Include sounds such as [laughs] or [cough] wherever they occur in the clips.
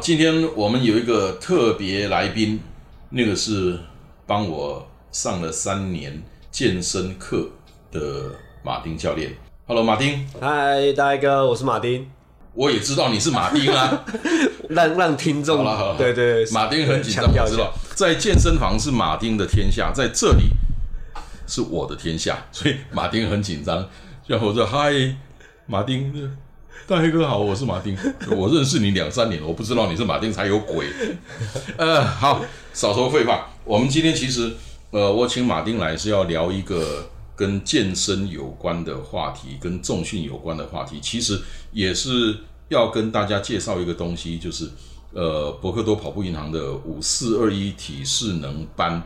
今天我们有一个特别来宾，那个是。帮我上了三年健身课的马丁教练，Hello，马丁，嗨，大哥，我是马丁，我也知道你是马丁啊，[laughs] 让让听众，好了好了，对对，马丁很紧张，我知道，在健身房是马丁的天下，在这里是我的天下，所以马丁很紧张，然后我说嗨，马丁。大黑哥好，我是马丁，我认识你两三年，我不知道你是马丁才有鬼。呃，好，少说废话，我们今天其实，呃，我请马丁来是要聊一个跟健身有关的话题，跟重训有关的话题，其实也是要跟大家介绍一个东西，就是呃，博克多跑步银行的五四二一体适能班，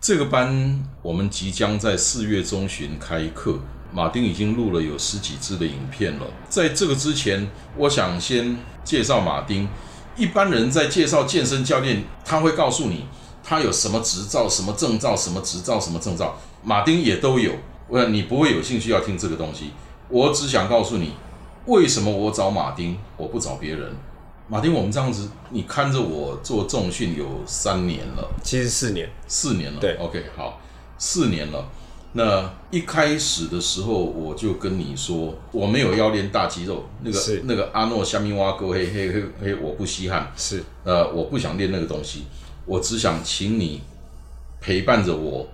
这个班我们即将在四月中旬开课。马丁已经录了有十几支的影片了。在这个之前，我想先介绍马丁。一般人在介绍健身教练，他会告诉你他有什么执照、什么证照、什么执照、什么证照。马丁也都有。我你不会有兴趣要听这个东西。我只想告诉你，为什么我找马丁，我不找别人。马丁，我们这样子，你看着我做重训有三年了，其实四年，四年了。对，OK，好，四年了。那一开始的时候，我就跟你说，我没有要练大肌肉，那个那个阿诺虾米蛙哥嘿嘿嘿嘿，我不稀罕，是呃，我不想练那个东西，我只想请你陪伴着我。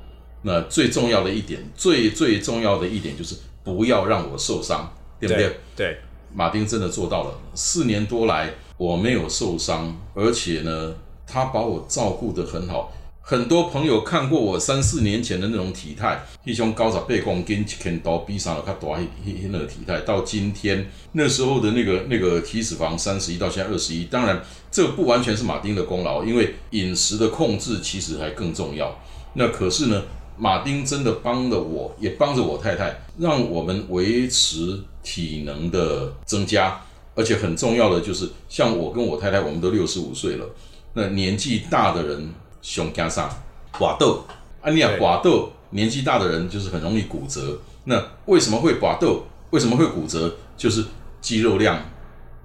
那最重要的一点，最最重要的一点就是不要让我受伤，对不对？对，马丁真的做到了，四年多来我没有受伤，而且呢，他把我照顾得很好。很多朋友看过我三四年前的那种体态，一种高十八公斤，一拳刀比上了他大一那个体态，到今天那时候的那个那个体脂肪三十一到现在二十一，当然这不完全是马丁的功劳，因为饮食的控制其实还更重要。那可是呢，马丁真的帮了我，也帮着我太太，让我们维持体能的增加，而且很重要的就是，像我跟我太太，我们都六十五岁了，那年纪大的人。胸加上寡豆，啊，你讲寡豆，年纪大的人就是很容易骨折。那为什么会寡豆？为什么会骨折？就是肌肉量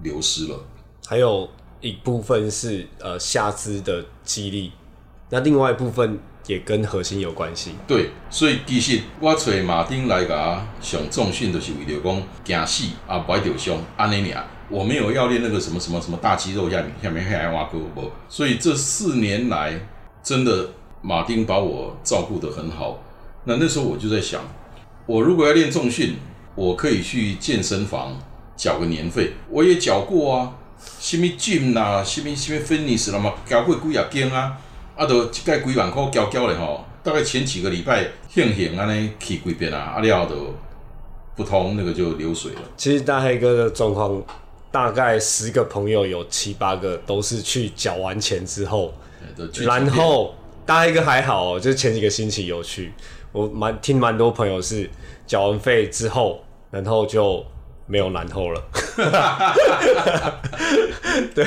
流失了。还有一部分是呃下肢的肌力，那另外一部分也跟核心有关系。对，所以其实我找马丁来噶上重训，就是为了讲惊死啊，不爱掉胸，安尼俩。我没有要练那个什么什么什么大肌肉下面下面还爱挖沟不？所以这四年来。真的，马丁把我照顾得很好。那那时候我就在想，我如果要练重训，我可以去健身房缴个年费。我也缴过啊，什么 gym 啦，什么什么 fitness 啦嘛，交过几啊间啊，啊，都一盖几万块交交的吼。大概前几个礼拜，庆幸安尼去几遍啊，啊了都不通，那个就流水了。其实大黑哥的状况，大概十个朋友有七八个都是去缴完钱之后。然后大一个还好，就是前几个星期有去，我蛮听蛮多朋友是缴完费之后，然后就没有然后了。[laughs] 对，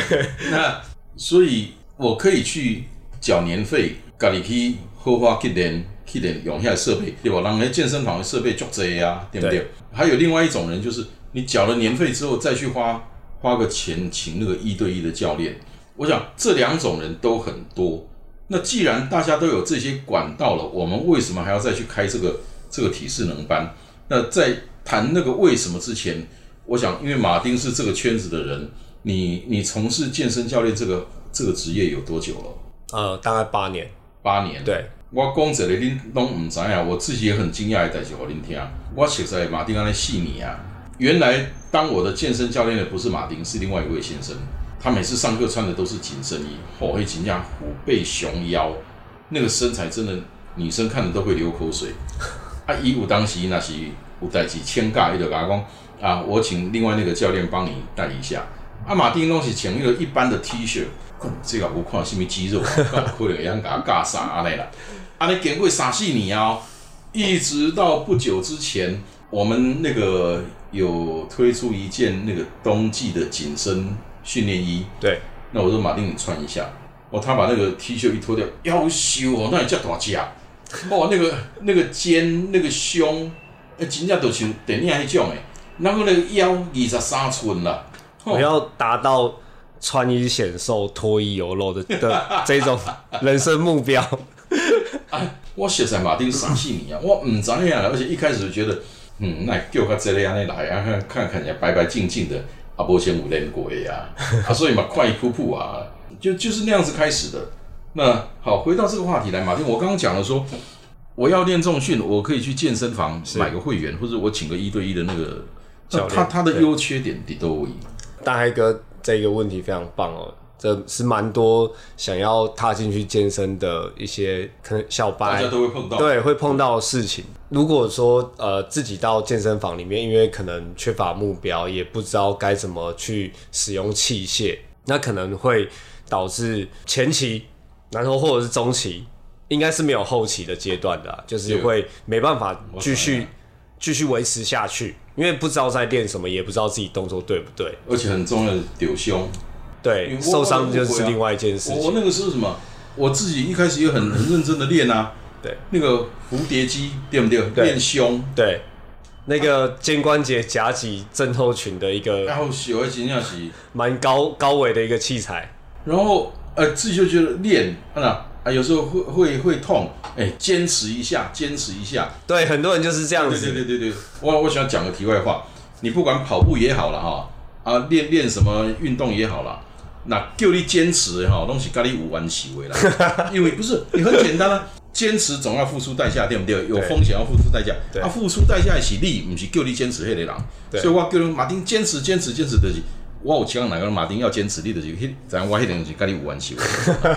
那所以我可以去缴年费，家己去豪华去练去点用下设备，对吧？让人健身房的设备足济啊，对不对？还有另外一种人，就是你缴了年费之后，再去花花个钱请那个一对一的教练。我想这两种人都很多。那既然大家都有这些管道了，我们为什么还要再去开这个这个体适能班？那在谈那个为什么之前，我想，因为马丁是这个圈子的人，你你从事健身教练这个这个职业有多久了？呃，大概八年。八年。对。我讲这个恁都唔知啊，我自己也很惊讶的代志，我恁听。我实在马丁安尼细你啊，原来当我的健身教练的不是马丁，是另外一位先生。他每次上课穿的都是紧身衣，火黑紧架，虎背熊腰，那个身材真的女生看了都会流口水。[laughs] 啊，伊有当时那是有代志请假，伊就甲我讲啊，我请另外那个教练帮你带一下。啊，马丁拢是穿一个一般的 T 恤，这个无看什么肌肉，可能会样甲架啥安尼啦。安尼经过三四年啊，一直到不久之前，我们那个有推出一件那个冬季的紧身训练衣。对，那我说马丁你穿一下，哦，他把那个 T 恤一脱掉，腰修哦，那也叫大只啊，哇，那个那个肩那个胸，哎，真正都像电影那种诶，那个那个腰二十三寸啦。我要达到穿衣显瘦、脱衣有肉的的 [laughs] 这种人生目标。啊，我实在马丁三四年啊，我唔知影而且一开始就觉得，嗯，那叫个这类安尼来啊，看看起来白白净净的，啊，无前有练过呀，啊，所以嘛，快扑扑啊，就就是那样子开始的。那好，回到这个话题来，马丁，我刚刚讲了说，我要练重训，我可以去健身房买个会员，或者我请个一对一的那个教练，他他的优缺点你都。大黑哥这个问题非常棒哦，这是蛮多想要踏进去健身的一些可能小白，大家都会碰到，对，会碰到的事情。如果说呃自己到健身房里面，因为可能缺乏目标，也不知道该怎么去使用器械，那可能会导致前期，然后或者是中期，应该是没有后期的阶段的，就是会没办法继续继续维持下去。因为不知道在练什么，也不知道自己动作对不对，而且很重要的丢胸，对，受伤就是另外一件事情。我那个是什么？我自己一开始也很很认真的练啊，对，那个蝴蝶肌对不对？练胸，对，那个肩关节夹脊症候群的一个，然后喜欢形象是蛮高高维的一个器材，然后呃自己就觉得练，啊啊有时候会会会痛。哎，坚持一下，坚持一下。对，很多人就是这样子。对对对对对，我我想讲个题外话，你不管跑步也好了哈，啊练练什么运动也好了，那叫你坚持哈，东西咖喱五万起为啦，[laughs] 因为不是你很简单啊，坚持总要付出代价，对不对？有风险要付出代价，啊付出代价是你，不是叫你坚持迄个人。所以我叫你马丁坚持坚持坚持的是。我有请哪个马丁要坚持，你的就迄，咱我迄点东西跟你有关系。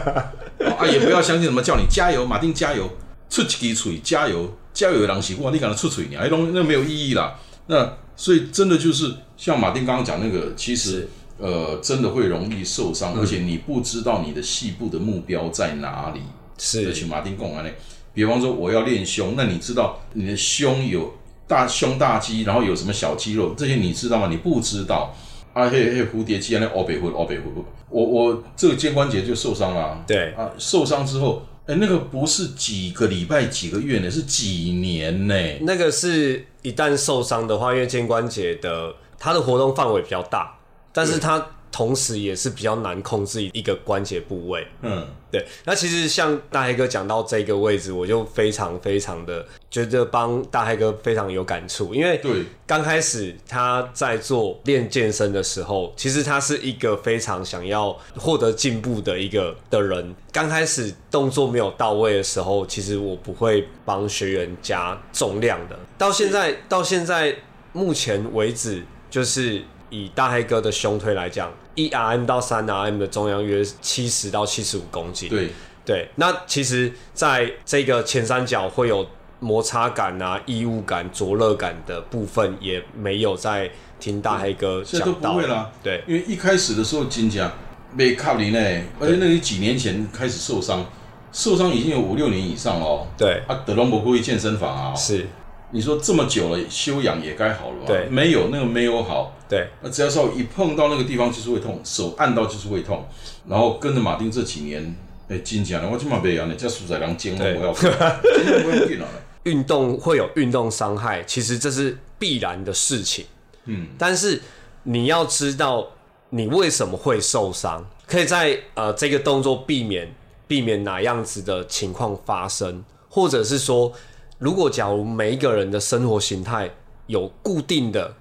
[laughs] 啊，也不要相信什么叫你加油，马丁加油，出一支嘴加油，加油的人是我，你敢出嘴，你还拢那没有意义啦。那所以真的就是像马丁刚刚讲那个，其实呃真的会容易受伤，而且你不知道你的细部的目标在哪里。是，请马丁讲完嘞。比方说我要练胸，那你知道你的胸有大胸大肌，然后有什么小肌肉，这些你知道吗？你不知道。啊嘿嘿，蝴蝶肌啊，那欧北虎，欧北虎，我我这个肩关节就受伤了。对啊，受伤之后，哎，那个不是几个礼拜、几个月呢，是几年呢？那个是一旦受伤的话，因为肩关节的它的活动范围比较大，但是它。同时也是比较难控制一个关节部位。嗯，对。那其实像大黑哥讲到这个位置，我就非常非常的觉得帮大黑哥非常有感触，因为对刚开始他在做练健身的时候，其实他是一个非常想要获得进步的一个的人。刚开始动作没有到位的时候，其实我不会帮学员加重量的。到现在到现在目前为止，就是。以大黑哥的胸推来讲，一 RM 到三 RM 的重量约七十到七十五公斤。对对，那其实在这个前三角会有摩擦感啊、异物感、灼热感的部分，也没有在听大黑哥讲到。不会啦，对，因为一开始的时候金甲没靠你呢，而且那你几年前开始受伤，受伤已经有五六年以上哦。对，啊，德隆博会健身房啊，是。你说这么久了，修养也该好了吧？对，没有那个没有好。对，那只要说一碰到那个地方就是会痛，手按到就是会痛。然后跟着马丁这几年，哎，真讲了，我今嘛别样呢，叫鼠仔狼尖，我要，今天不用电脑了。运动会有运动伤害，其实这是必然的事情。嗯，但是你要知道你为什么会受伤，可以在呃这个动作避免避免哪样子的情况发生，或者是说。如果假如每一个人的生活形态有固定的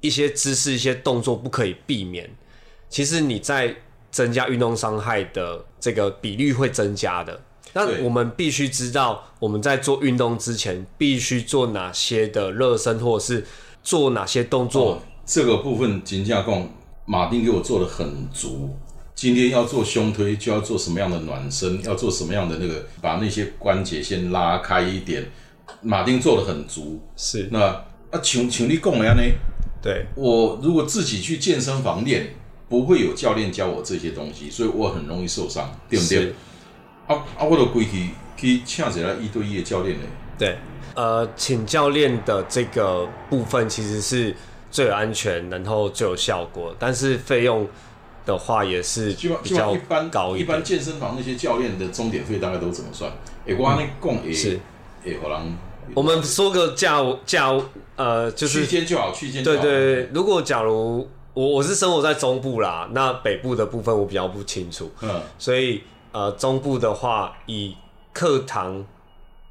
一些姿势、一些动作不可以避免，其实你在增加运动伤害的这个比率会增加的。那我们必须知道，我们在做运动之前必须做哪些的热身，或者是做哪些动作。这个部分金架共马丁给我做的很足。今天要做胸推，就要做什么样的暖身，要做什么样的那个，把那些关节先拉开一点。马丁做的很足。是那啊，请请你讲的呢？对，我如果自己去健身房练，不会有教练教我这些东西，所以我很容易受伤，对不对？啊啊，我都归去去请起来一对一的教练呢。对，呃，请教练的这个部分其实是最安全，然后最有效果，但是费用的话也是比较一般高一般健身房那些教练的钟点费大概都怎么算？哎，我那讲也是，我们说个价价，呃，就是区间就好，区间对对对。如果假如我我是生活在中部啦，那北部的部分我比较不清楚，嗯，所以呃，中部的话以课堂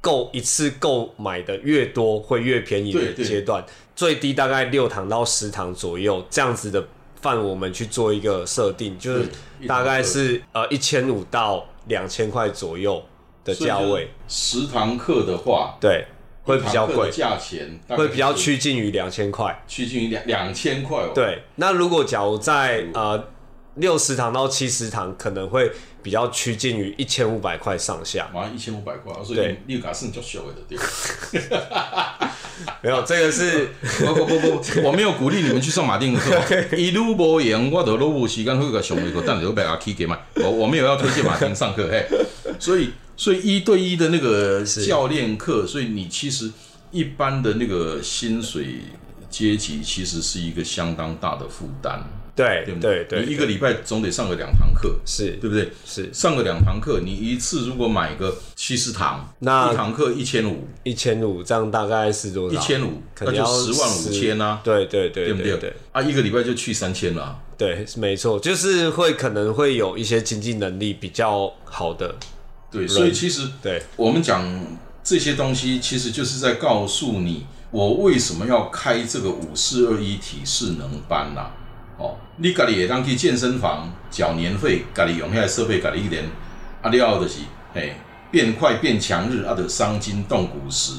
购一次购买的越多，会越便宜的阶段，最低大概六堂到十堂左右这样子的范，我们去做一个设定，就是大概是呃一千五到两千块左右的价位。十堂课的话，对。会比较贵，价钱会比较趋近于两千块，趋近于两两千块哦。对，那如果假如在呃六十堂到七十堂，可能会比较趋近于一千五百块上下。马上一千五百块，所以你卡是较小的对。[laughs] 没有，这个是 [laughs] 不不不不，我没有鼓励你们去上马丁的课。一路无言，我都都无时间去个上一个，但你都白阿 K 给嘛。我我没有要推荐马丁上课，嘿，所以。所以一对一的那个教练课，所以你其实一般的那个薪水阶级其实是一个相当大的负担，对对不对？对，你一个礼拜总得上个两堂课，是对不对？是上个两堂课，你一次如果买个七十堂，那一堂课一千五，一千五这样大概是多少？一千五，那就十万五千啊！对对对，对不对？啊，一个礼拜就去三千了，对，没错，就是会可能会有一些经济能力比较好的。对，所以其实对我们讲这些东西，其实就是在告诉你，我为什么要开这个五四二一体适能班呐？哦，你家里也当去健身房缴年费，家里用下设备，家里一年啊，了后就是嘿变快变强日啊，得伤筋动骨时，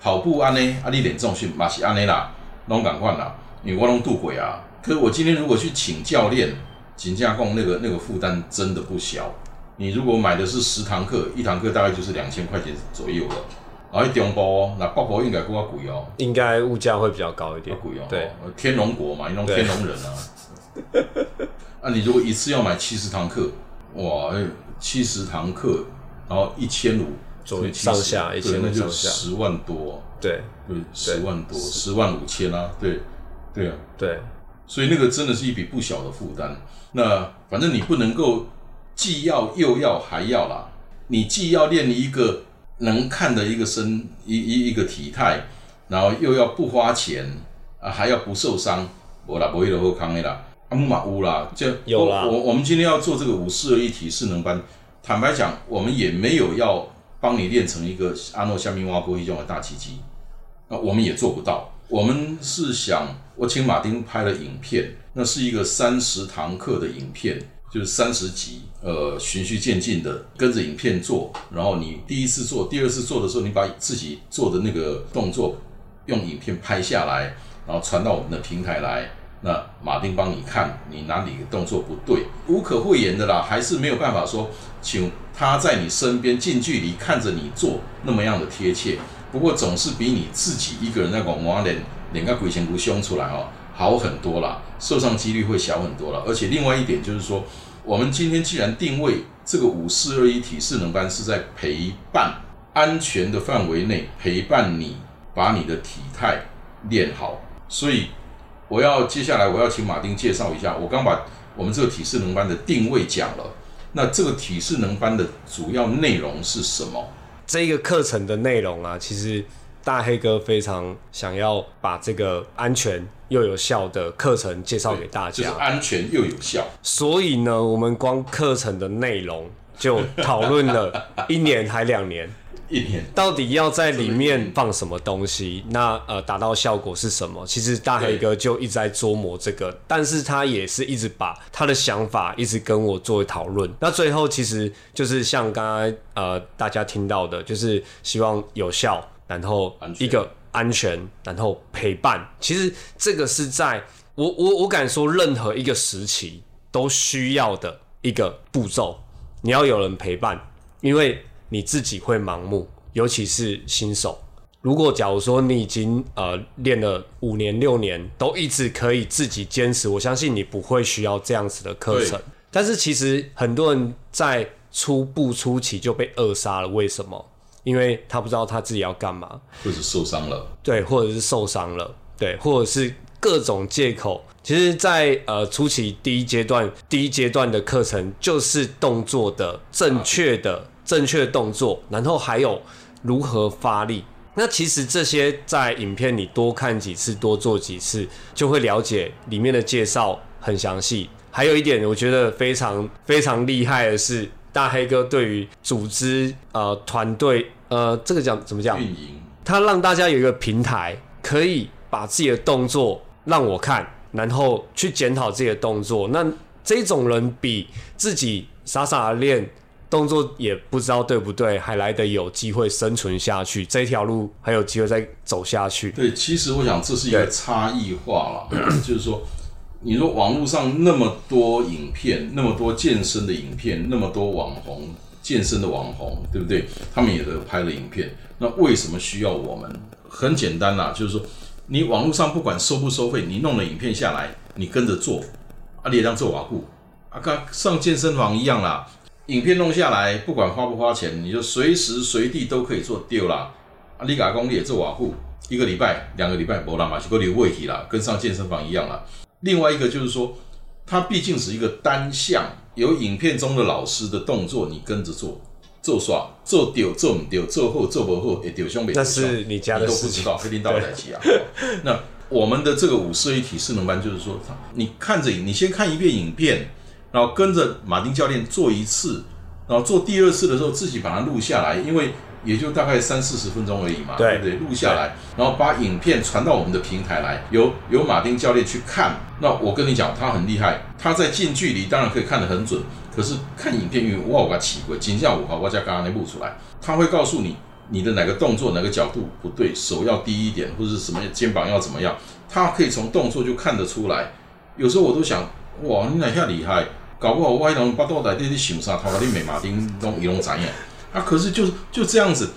跑步安呢啊，你练重训嘛是安尼啦，拢敢换啦，因为我拢度过啊。可是我今天如果去请教练，请假工那个那个负担真的不小。你如果买的是十堂课，一堂课大概就是两千块钱左右了。然后中部，那北部应该更加贵哦。应该物价会比较高一点。贵哦。对，天龙国嘛，你种天龙人啊。[laughs] 啊，你如果一次要买七十堂课，哇，七十堂课，然后一千五左右上下，一千那就十万多。对，对，十万多，十万五千啊，对，对啊，对。所以那个真的是一笔不小的负担。那反正你不能够。既要又要还要啦，你既要练一个能看的一个身一一一个体态，然后又要不花钱啊，还要不受伤，我啦不会的后康的啦，阿木马乌啦，就有啦。我我们今天要做这个五四二一体适能班，坦白讲，我们也没有要帮你练成一个阿诺下面挖沟一种的大奇迹，那我们也做不到。我们是想，我请马丁拍了影片，那是一个三十堂课的影片。就是三十集，呃，循序渐进的跟着影片做，然后你第一次做、第二次做的时候，你把自己做的那个动作用影片拍下来，然后传到我们的平台来，那马丁帮你看你哪里动作不对，无可讳言的啦，还是没有办法说，请他在你身边近距离看着你做那么样的贴切，不过总是比你自己一个人在广播脸脸个鬼前不凶出来哦，好很多啦，受伤几率会小很多了，而且另外一点就是说。我们今天既然定位这个五四二一体适能班是在陪伴安全的范围内陪伴你把你的体态练好，所以我要接下来我要请马丁介绍一下。我刚把我们这个体适能班的定位讲了，那这个体适能班的主要内容是什么？这个课程的内容啊，其实大黑哥非常想要把这个安全。又有效的课程介绍给大家，就是安全又有效。所以呢，我们光课程的内容就讨论了一年还两年，一年到底要在里面放什么东西？那呃，达到效果是什么？其实大黑哥就一直在琢磨这个，但是他也是一直把他的想法一直跟我做讨论。那最后其实就是像刚刚呃大家听到的，就是希望有效，然后一个。安全，然后陪伴，其实这个是在我我我敢说，任何一个时期都需要的一个步骤。你要有人陪伴，因为你自己会盲目，尤其是新手。如果假如说你已经呃练了五年六年，都一直可以自己坚持，我相信你不会需要这样子的课程。但是其实很多人在初步初期就被扼杀了，为什么？因为他不知道他自己要干嘛，或者受伤了，对，或者是受伤了，对，或者是各种借口。其实，在呃初期第一阶段，第一阶段的课程就是动作的正确的正确动作，然后还有如何发力。那其实这些在影片你多看几次，多做几次，就会了解里面的介绍很详细。还有一点，我觉得非常非常厉害的是，大黑哥对于组织呃团队呃这个讲怎么讲运营，他让大家有一个平台，可以把自己的动作让我看。然后去检讨自己的动作，那这种人比自己傻傻的练动作也不知道对不对，还来得有机会生存下去，这条路还有机会再走下去。对，其实我想这是一个差异化了，就是说，你说网络上那么多影片，那么多健身的影片，那么多网红健身的网红，对不对？他们也都拍了影片，那为什么需要我们？很简单啦，就是说。你网络上不管收不收费，你弄了影片下来，你跟着做，啊，你也当做瓦固，啊，跟上健身房一样啦。影片弄下来，不管花不花钱，你就随时随地都可以做丢啦。啊，你打工你也做瓦固，一个礼拜、两个礼拜不啦嘛，就够你问题啦，跟上健身房一样啦。另外一个就是说，它毕竟是一个单项，有影片中的老师的动作，你跟着做。做耍做丢做唔丢做后做不后，哎丢胸没那是你家的事情，都不知道，黑领导在起啊。[laughs] 那我们的这个五四一体适能班就是说，你看着你先看一遍影片，然后跟着马丁教练做一次，然后做第二次的时候自己把它录下来，因为也就大概三四十分钟而已嘛，对不对？录下来，然后把影片传到我们的平台来，由由马丁教练去看。那我跟你讲，他很厉害，他在近距离当然可以看得很准。可是看影片，因为我有个奇怪，景象五号，我家刚刚那录出来，他会告诉你你的哪个动作、哪个角度不对，手要低一点，或者是什么肩膀要怎么样，他可以从动作就看得出来。有时候我都想，哇，你哪下厉害？搞不好我还能把倒在地里想啥，他把你美马丁弄一弄怎样？啊，可是就是就这样子，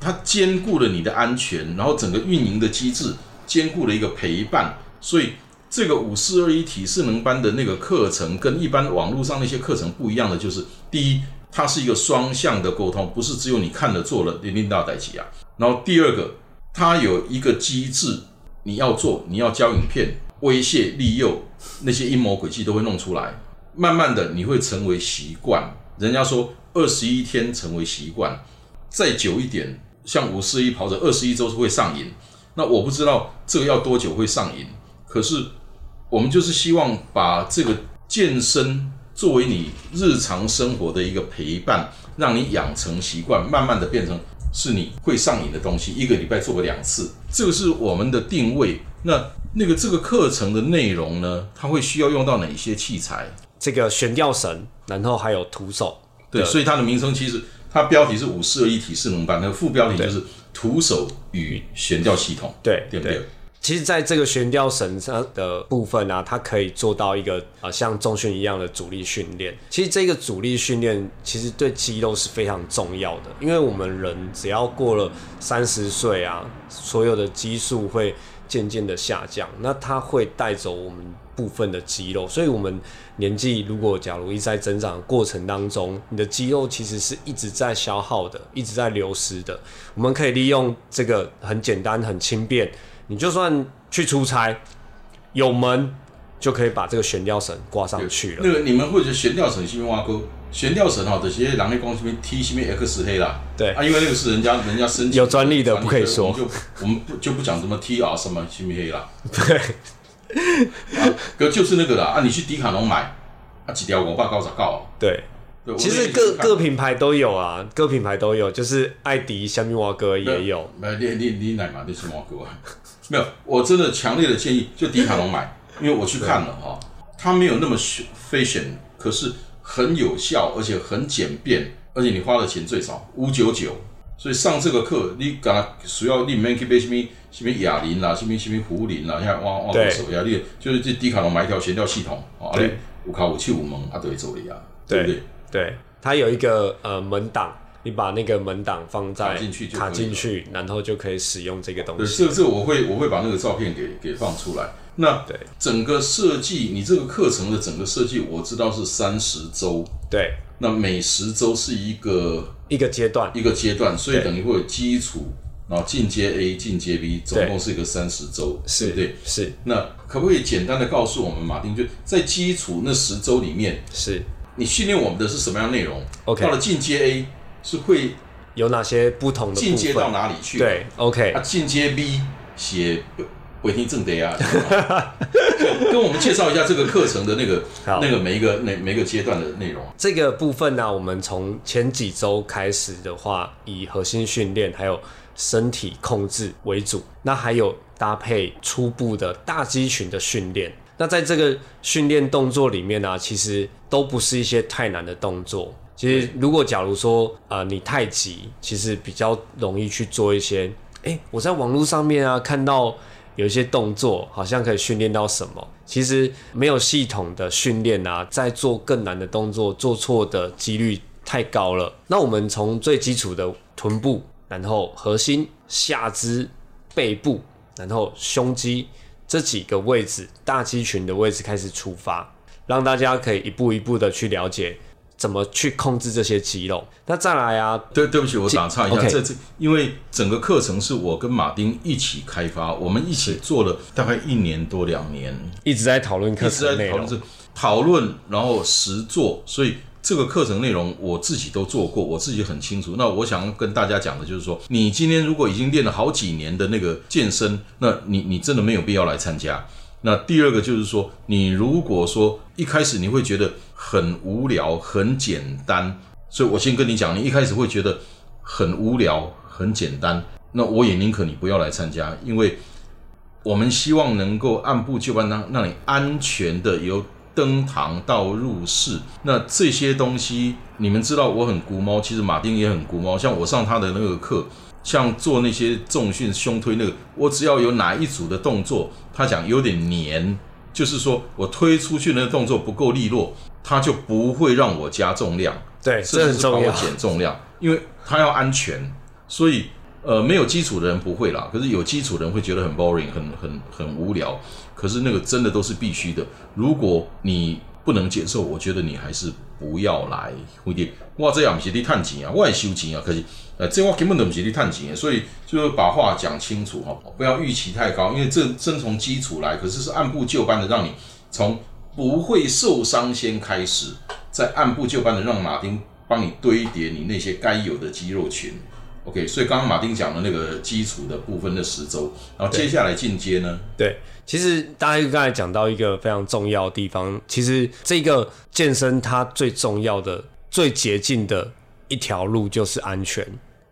他兼顾了你的安全，然后整个运营的机制兼顾了一个陪伴，所以。这个五四二一体适能班的那个课程跟一般网络上那些课程不一样的，就是第一，它是一个双向的沟通，不是只有你看了做了，连领导代起啊。然后第二个，它有一个机制，你要做，你要交影片，威胁利诱那些阴谋诡计都会弄出来。慢慢的，你会成为习惯。人家说二十一天成为习惯，再久一点，像五四一跑者二十一周是会上瘾。那我不知道这个要多久会上瘾，可是。我们就是希望把这个健身作为你日常生活的一个陪伴，让你养成习惯，慢慢的变成是你会上瘾的东西。一个礼拜做个两次，这个是我们的定位。那那个这个课程的内容呢？它会需要用到哪些器材？这个悬吊绳，然后还有徒手。对，所以它的名称其实它标题是五四二一体适能班，那个副标题就是徒手与悬吊系统。对，对不对？其实，在这个悬吊绳上的部分啊，它可以做到一个啊，像重训一样的阻力训练。其实，这个阻力训练其实对肌肉是非常重要的，因为我们人只要过了三十岁啊，所有的激素会渐渐的下降，那它会带走我们部分的肌肉。所以，我们年纪如果假如一直在增长过程当中，你的肌肉其实是一直在消耗的，一直在流失的。我们可以利用这个很简单、很轻便。你就算去出差，有门就可以把这个悬吊绳挂上去了。那个你们会觉得悬吊绳是不挖沟？悬吊绳哈，这些人类光这边 T 什么 X 黑啦。对啊，因为那个是人家人家申请有专利的，不可以说。就我们不就不讲什么 T R 什么什么黑啦。[laughs] 对。啊，哥就是那个啦啊！你去迪卡侬买啊，几条我爸告咋告？对。其实各各品牌都有啊，各品牌都有，就是艾迪、香蜜蛙哥也有。没你你你奶嘛？你是蛙哥啊？[laughs] 没有，我真的强烈的建议就迪卡侬买，因为我去看了哈，它没有那么飞选，可是很有效，而且很简便，而且你花的钱最少五九九。所以上这个课，你敢需要你免去买什么什么哑铃啦，什么什么壶铃啦，像挖挖手呀，你就是这迪卡侬买一条悬吊系统啊，你五卡五七五门啊都会做的呀，对不对？对，它有一个呃门档，你把那个门档放在卡进去就卡进去，然后就可以使用这个东对，西。这这我会我会把那个照片给给放出来。那对。整个设计，你这个课程的整个设计，我知道是三十周，对，那每十周是一个一个阶段，一个阶段，所以等于会有基础，然后进阶 A、进阶 B，总共是一个三十周，是对不对？是。那可不可以简单的告诉我们，马丁，就在基础那十周里面，是。你训练我们的是什么样的内容？OK 到了进阶 A 是会有哪些不同的进阶到？哪里去？对，OK，啊，进阶 B 写违听正得啊，[laughs] 跟我们介绍一下这个课程的那个那个每一个每每个阶段的内容。这个部分呢，我们从前几周开始的话，以核心训练还有身体控制为主，那还有搭配初步的大肌群的训练。那在这个训练动作里面呢、其实都不是一些太难的动作。其实，如果假如说呃你太急，其实比较容易去做一些，哎、我在网络上面啊看到有一些动作，好像可以训练到什么。其实没有系统的训练啊，在做更难的动作，做错的几率太高了。那我们从最基础的臀部，然后核心、下肢、背部，然后胸肌这几个位置，大肌群的位置开始出发，让大家可以一步一步的去了解怎么去控制这些肌肉。那再来啊，对，对不起，我打岔一下，这这因为整个课程是我跟马丁一起开发，我们一起做了大概一年多两年，一直在讨论课一直程内容在讨论，这讨论，然后实做，所以这个课程内容我自己都做过，我自己很清楚。那我想跟大家讲的就是说，你今天如果已经练了好几年的那个健身，那你你真的没有必要来参加。那第二个就是说，你如果说一开始你会觉得很无聊、很简单，所以我先跟你讲，你一开始会觉得很无聊、很简单，那我也宁可你不要来参加，因为我们希望能够按部就班，让让你安全的由登堂到入室。那这些东西，你们知道我很古猫，其实马丁也很古猫。像我上他的那个课，像做那些重训、胸推那个，我只要有哪一组的动作，他讲有点黏，就是说我推出去那个动作不够利落，他就不会让我加重量。对，甚至帮我。减重量，因为他要安全，所以呃没有基础的人不会啦，可是有基础的人会觉得很 boring，很很很无聊。可是那个真的都是必须的，如果你不能接受，我觉得你还是不要来。蝴蝶，哇，这样不是你探钱啊，我也收钱啊，可是呃，这我根本都不是你探钱的，所以就是把话讲清楚哈，不要预期太高，因为这真从基础来，可是是按部就班的让你从不会受伤先开始。再按部就班的让马丁帮你堆叠你那些该有的肌肉群。OK，所以刚刚马丁讲的那个基础的部分的十周，然后接下来进阶呢？对，其实大家刚才讲到一个非常重要的地方，其实这个健身它最重要的、最捷径的一条路就是安全。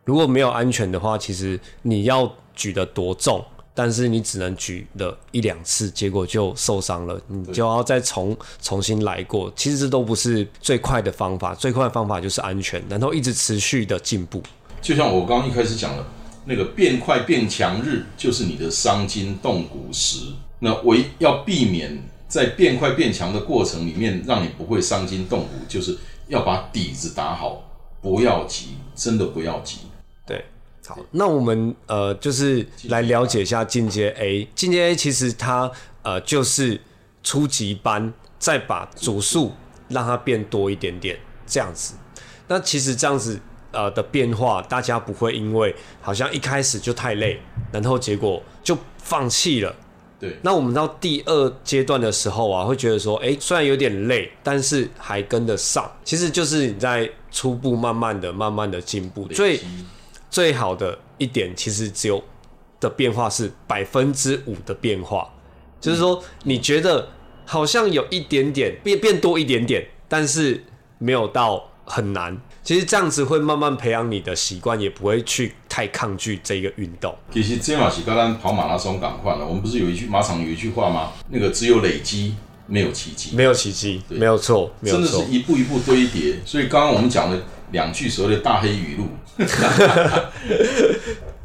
如果没有安全的话，其实你要举得多重，但是你只能举了一两次，结果就受伤了，你就要再重重新来过。其实这都不是最快的方法，最快的方法就是安全，然后一直持续的进步。就像我刚刚一开始讲的，那个变快变强日就是你的伤筋动骨时。那唯要避免在变快变强的过程里面，让你不会伤筋动骨，就是要把底子打好，不要急，真的不要急。对，好，那我们呃就是来了解一下进阶 A。进阶 A 其实它呃就是初级班，再把组数让它变多一点点，这样子。那其实这样子呃的变化，大家不会因为好像一开始就太累，然后结果就放弃了。对，那我们到第二阶段的时候啊，会觉得说，哎、虽然有点累，但是还跟得上。其实就是你在初步慢慢的、慢慢的进步。最最好的一点，其实只有的变化是百分之五的变化，就是说你觉得好像有一点点变变多一点点，但是没有到很难。其实这样子会慢慢培养你的习惯，也不会去太抗拒这个运动。其实这马是跟咱跑马拉松赶快了。我们不是有一句马场有一句话吗？那个只有累积，没有奇迹。没有奇迹，没有错，没有错真的是。一步一步堆叠。所以刚刚我们讲的两句所谓的大黑语录，[laughs]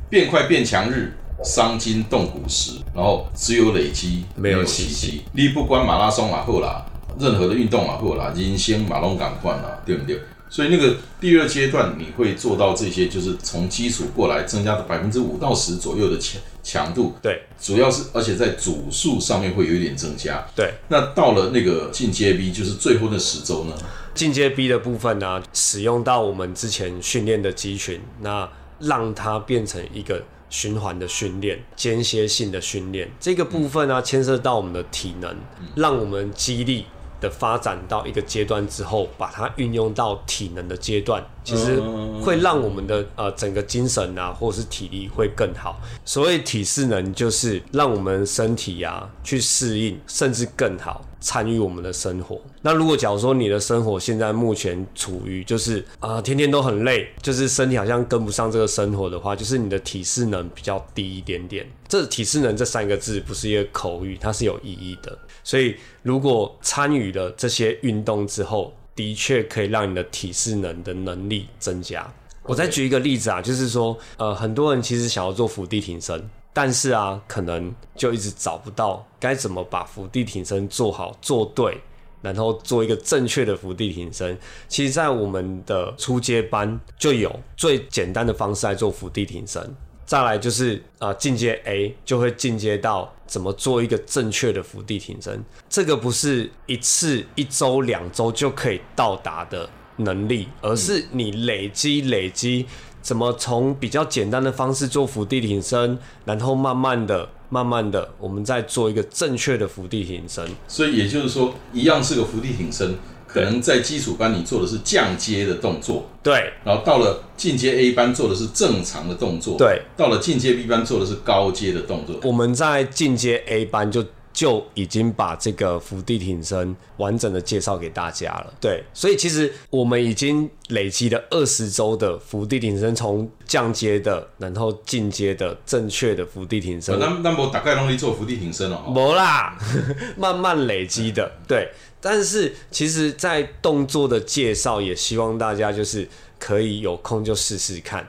变快变强日，伤筋动骨时，然后只有累积，没有奇奇迹。你不管马拉松啊好啦，任何的运动啊好啦，人生马龙赶快啦，对不对？所以那个第二阶段你会做到这些，就是从基础过来增加的百分之五到十左右的强强度。对，主要是而且在组数上面会有一点增加。对，那到了那个进阶 B，就是最后那十周呢？进阶 B 的部分呢，使用到我们之前训练的肌群，那让它变成一个循环的训练、间歇性的训练。这个部分呢，牵涉到我们的体能，让我们肌力。的发展到一个阶段之后，把它运用到体能的阶段，其实会让我们的呃整个精神啊，或者是体力会更好。所谓体适能，就是让我们身体呀去适应，甚至更好参与我们的生活。那如果假如说你的生活现在目前处于就是啊天天都很累，就是身体好像跟不上这个生活的话，就是你的体适能比较低一点点。这体适能这三个字不是一个口语，它是有意义的。所以，如果参与了这些运动之后，的确可以让你的体适能的能力增加。我再举一个例子啊，就是说，呃，很多人其实想要做伏地挺身，但是啊，可能就一直找不到该怎么把伏地挺身做好、做对，然后做一个正确的伏地挺身。其实，在我们的初阶班就有最简单的方式来做伏地挺身。再来就是啊，进阶 A 就会进阶到怎么做一个正确的伏地挺身，这个不是一次、一周、两周就可以到达的能力，而是你累积、累积，怎么从比较简单的方式做伏地挺身，然后慢慢的、慢慢的，我们再做一个正确的伏地挺身。所以也就是说，一样是个伏地挺身。可能在基础班你做的是降阶的动作，对，然后到了进阶 A 班做的是正常的动作，对，到了进阶 B 班做的是高阶的动作。我们在进阶 A 班就就已经把这个伏地挺身完整的介绍给大家了，对，所以其实我们已经累积了二十周的伏地挺身，从降阶的，然后进阶的正确的伏地挺身。那那我大概容易做伏地挺身了，没啦，[laughs] 慢慢累积的，对。但是其实，在动作的介绍，也希望大家就是可以有空就试试看。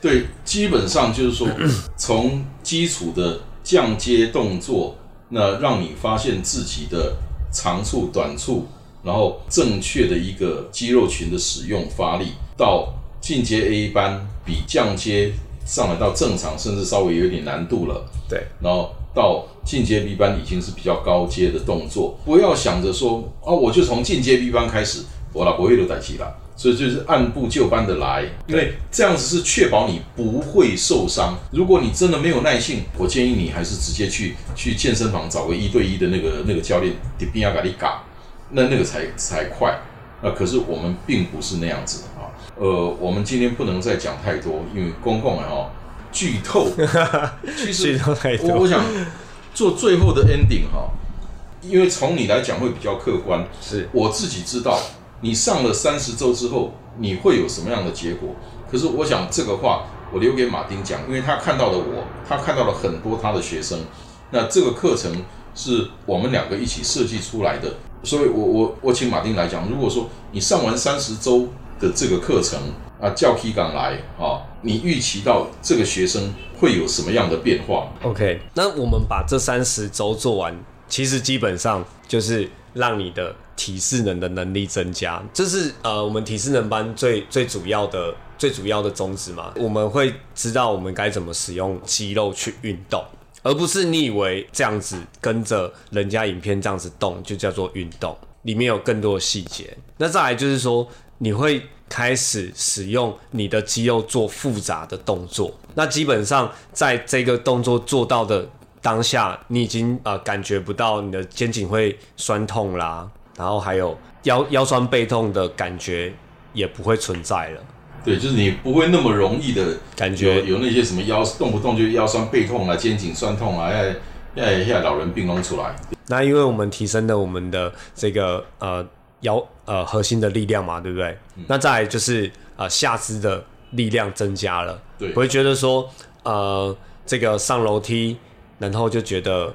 对，基本上就是说，[clears throat] 从基础的降阶动作，那让你发现自己的长处、短处，然后正确的一个肌肉群的使用发力，到进阶 A 班比降阶上来到正常，甚至稍微有点难度了。对，然后。到进阶 B 班已经是比较高阶的动作，不要想着说哦，我就从进阶 B 班开始，我老不会都带起了，所以就是按部就班的来，因为这样子是确保你不会受伤。如果你真的没有耐性，我建议你还是直接去去健身房找个一对一的那个那个教练，迪比亚嘎利嘎，那那个才才快。那可是我们并不是那样子啊，呃，我们今天不能再讲太多，因为公共啊。剧透，[laughs] 其实我我想做最后的 ending 哈，因为从你来讲会比较客观。是我自己知道，你上了三十周之后，你会有什么样的结果？可是我想这个话我留给马丁讲，因为他看到了我，他看到了很多他的学生。那这个课程是我们两个一起设计出来的，所以我我我请马丁来讲。如果说你上完三十周的这个课程，啊，叫 K 港来啊！你预期到这个学生会有什么样的变化？OK，那我们把这三十周做完，其实基本上就是让你的体适能的能力增加，这是呃我们体适能班最最主要的最主要的宗旨嘛。我们会知道我们该怎么使用肌肉去运动，而不是你以为这样子跟着人家影片这样子动就叫做运动，里面有更多的细节。那再来就是说你会。开始使用你的肌肉做复杂的动作，那基本上在这个动作做到的当下，你已经呃感觉不到你的肩颈会酸痛啦，然后还有腰腰酸背痛的感觉也不会存在了。对，就是你不会那么容易的感觉有那些什么腰动不动就腰酸背痛啊，肩颈酸痛啊，要要要老人病弄出来。那因为我们提升了我们的这个呃。腰呃核心的力量嘛，对不对？那再来就是呃下肢的力量增加了，对，不会觉得说呃这个上楼梯，然后就觉得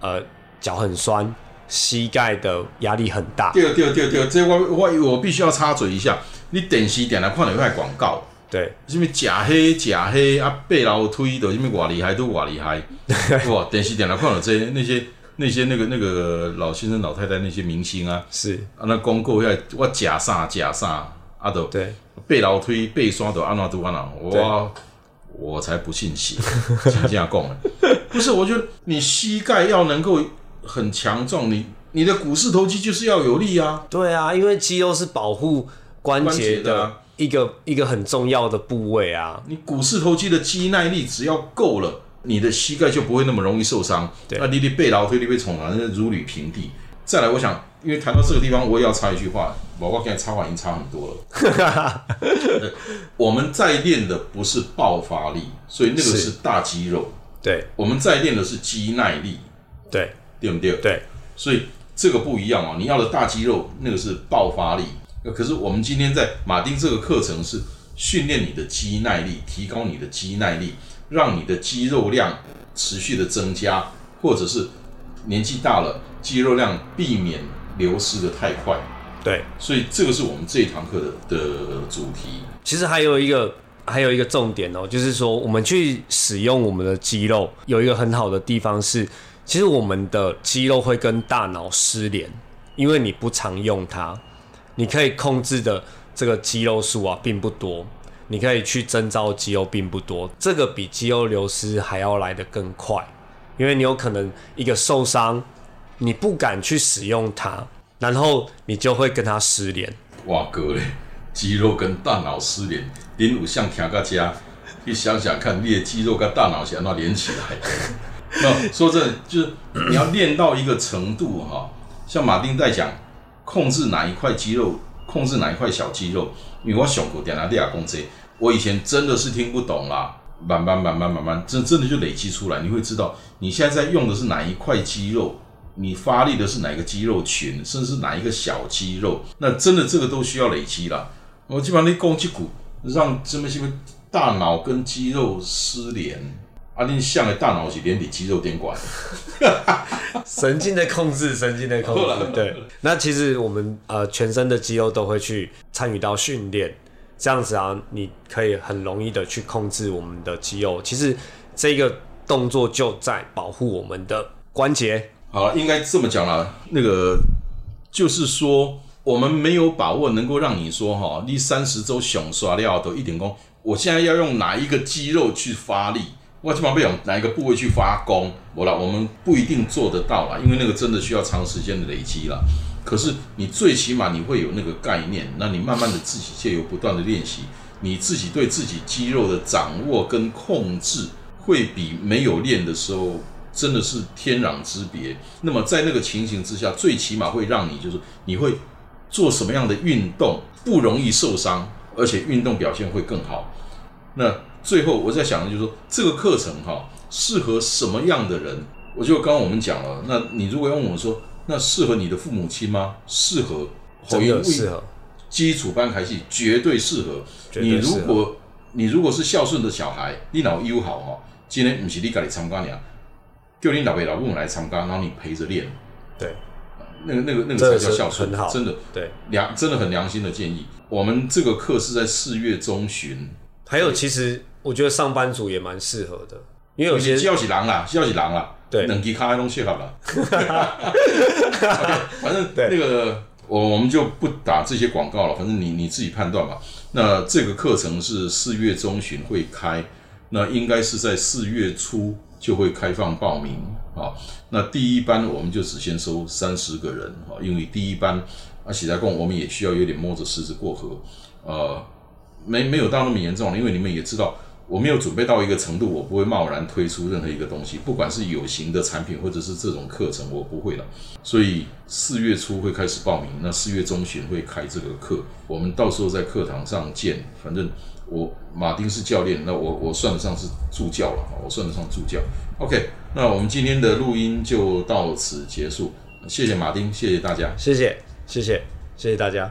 呃脚很酸，膝盖的压力很大。对对对对，这我我我必须要插嘴一下，你电视点来看一块广告，对，什么假黑假黑啊，背楼梯的什么瓦厉害都瓦厉害，[laughs] 哇，电视点来看了这那些。那些那个那个老先生老太太那些明星啊，是。啊，那广告要我假啥假啥啊啊都对。背老推背刷都安怎都安怎，我我才不信邪，请这样讲，不是，我觉得你膝盖要能够很强壮，你你的股四头肌就是要有力啊，对啊，因为肌肉是保护关节的一个一个很重要的部位啊，你股四头肌的肌耐力只要够了，你的膝盖就不会那么容易受伤，那你的背劳推力被宠啊，那如履平地。再来，我想，因为谈到这个地方，我也要插一句话。我我刚才插话已经差很多了。[laughs] 我们在练的不是爆发力，所以那个是大肌肉。对，我们在练的是肌耐力。对，对不对？对，所以这个不一样哦。你要的大肌肉，那个是爆发力。可是我们今天在马丁这个课程是训练你的肌耐力，提高你的肌耐力，让你的肌肉量持续的增加，或者是年纪大了。肌肉量避免流失的太快，对，所以这个是我们这一堂课的的主题。其实还有一个还有一个重点哦，就是说我们去使用我们的肌肉，有一个很好的地方是，其实我们的肌肉会跟大脑失联，因为你不常用它，你可以控制的这个肌肉数啊并不多，你可以去增造肌肉并不多，这个比肌肉流失还要来得更快，因为你有可能一个受伤。你不敢去使用它，然后你就会跟它失联。哇哥嘞，肌肉跟大脑失联，连五像听个家，你想想看，你的肌肉跟大脑想要连起来。[laughs] 那说真的，就是你要练到一个程度哈，像马丁在讲，控制哪一块肌肉，控制哪一块小肌肉。因为我想过点拿利亚公这，我以前真的是听不懂啦，慢慢慢慢慢慢，真真的就累积出来，你会知道你现在在用的是哪一块肌肉。你发力的是哪个肌肉群，甚至是哪一个小肌肉？那真的这个都需要累积了。我基本上你攻击骨，让这么些大脑跟肌肉失联，啊，你像的大脑是连你肌肉电管，[laughs] 神经的控制，神经的控制。对，那其实我们呃全身的肌肉都会去参与到训练，这样子啊，你可以很容易的去控制我们的肌肉。其实这个动作就在保护我们的关节。好，应该这么讲了。那个就是说，我们没有把握能够让你说哈，你三十周熊刷料都一点功。我现在要用哪一个肌肉去发力？我基本上用哪一个部位去发功？我了，我们不一定做得到啦，因为那个真的需要长时间的累积了。可是你最起码你会有那个概念，那你慢慢的自己借由不断的练习，你自己对自己肌肉的掌握跟控制，会比没有练的时候。真的是天壤之别。那么在那个情形之下，最起码会让你就是你会做什么样的运动不容易受伤，而且运动表现会更好。那最后我在想的就是说，这个课程哈适合什么样的人？我就刚刚我们讲了，那你如果要问我说，那适合你的父母亲吗？适合，真的适合。基础班开戏绝对适合。你如果你如果是孝顺的小孩，你脑优好哈，今天不是你家里参加啊，叫你老爸老母来参加，然后你陪着练，对，那个那个那个才叫孝顺，真的，对良真的很良心的建议。我们这个课是在四月中旬，还有其实我觉得上班族也蛮适合的，因为有些叫起狼啦，叫起狼啦，对，冷皮卡东西好了，[laughs] 反正那个我我们就不打这些广告了，反正你你自己判断吧。那这个课程是四月中旬会开，那应该是在四月初。就会开放报名啊，那第一班我们就只先收三十个人啊，因为第一班啊喜来共我们也需要有点摸着石子过河，呃，没没有到那么严重，因为你们也知道，我没有准备到一个程度，我不会贸然推出任何一个东西，不管是有形的产品或者是这种课程，我不会的。所以四月初会开始报名，那四月中旬会开这个课，我们到时候在课堂上见，反正。我马丁是教练，那我我算得上是助教了，我算得上助教。OK，那我们今天的录音就到此结束，谢谢马丁，谢谢大家，谢谢谢谢谢谢大家。